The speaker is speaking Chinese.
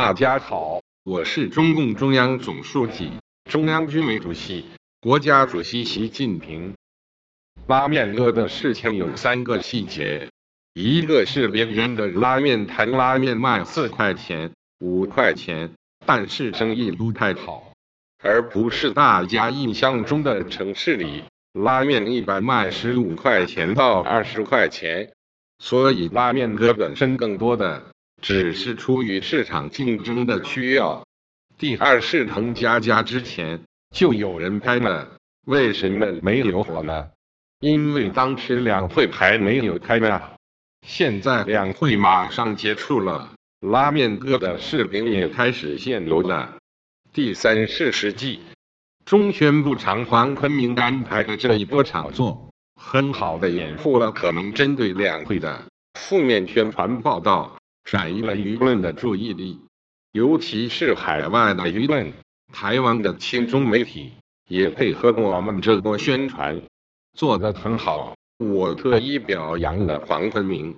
大家好，我是中共中央总书记、中央军委主席、国家主席习近平。拉面哥的事情有三个细节，一个是别人的拉面摊拉面卖四块钱、五块钱，但是生意不太好，而不是大家印象中的城市里拉面一般卖十五块钱到二十块钱，所以拉面哥本身更多的。只是出于市场竞争的需要。第二是腾家家之前就有人拍了，为什么没有火呢？因为当时两会还没有开呢。现在两会马上结束了，拉面哥的视频也开始限流了。第三是实际中宣部长黄坤明安排的这一波炒作，很好的掩护了可能针对两会的负面宣传报道。转移了舆论的注意力，尤其是海外的舆论，台湾的亲中媒体也配合我们这波宣传，做得很好。我特意表扬了黄坤明。